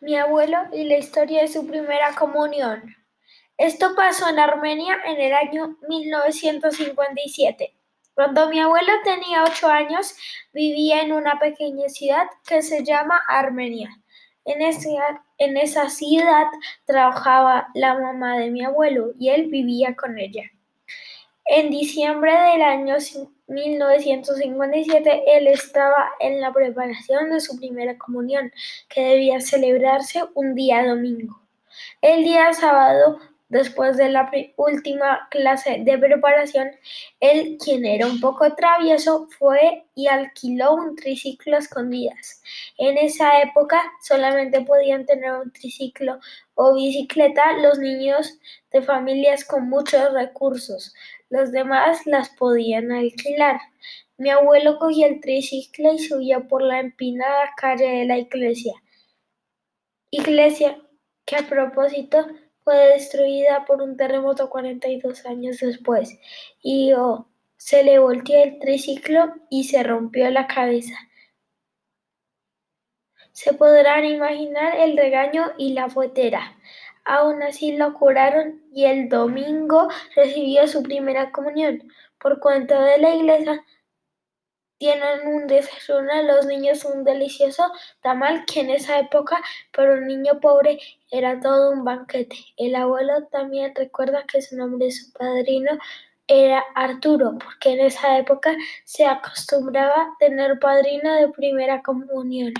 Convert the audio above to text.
mi abuelo y la historia de su primera comunión. Esto pasó en Armenia en el año 1957. Cuando mi abuelo tenía ocho años, vivía en una pequeña ciudad que se llama Armenia. En esa, en esa ciudad trabajaba la mamá de mi abuelo y él vivía con ella. En diciembre del año 1957, él estaba en la preparación de su primera comunión, que debía celebrarse un día domingo. El día sábado, después de la última clase de preparación, él, quien era un poco travieso, fue y alquiló un triciclo a escondidas. En esa época solamente podían tener un triciclo o bicicleta los niños de familias con muchos recursos. Los demás las podían alquilar. Mi abuelo cogía el triciclo y subía por la empinada calle de la iglesia. Iglesia que a propósito fue destruida por un terremoto 42 años después. Y oh, se le volteó el triciclo y se rompió la cabeza. Se podrán imaginar el regaño y la fuetera. Aún así lo curaron y el domingo recibió su primera comunión. Por cuenta de la iglesia, tienen un desayuno los niños un delicioso tamal que en esa época para un niño pobre era todo un banquete. El abuelo también recuerda que su nombre de su padrino era Arturo, porque en esa época se acostumbraba tener padrino de primera comunión.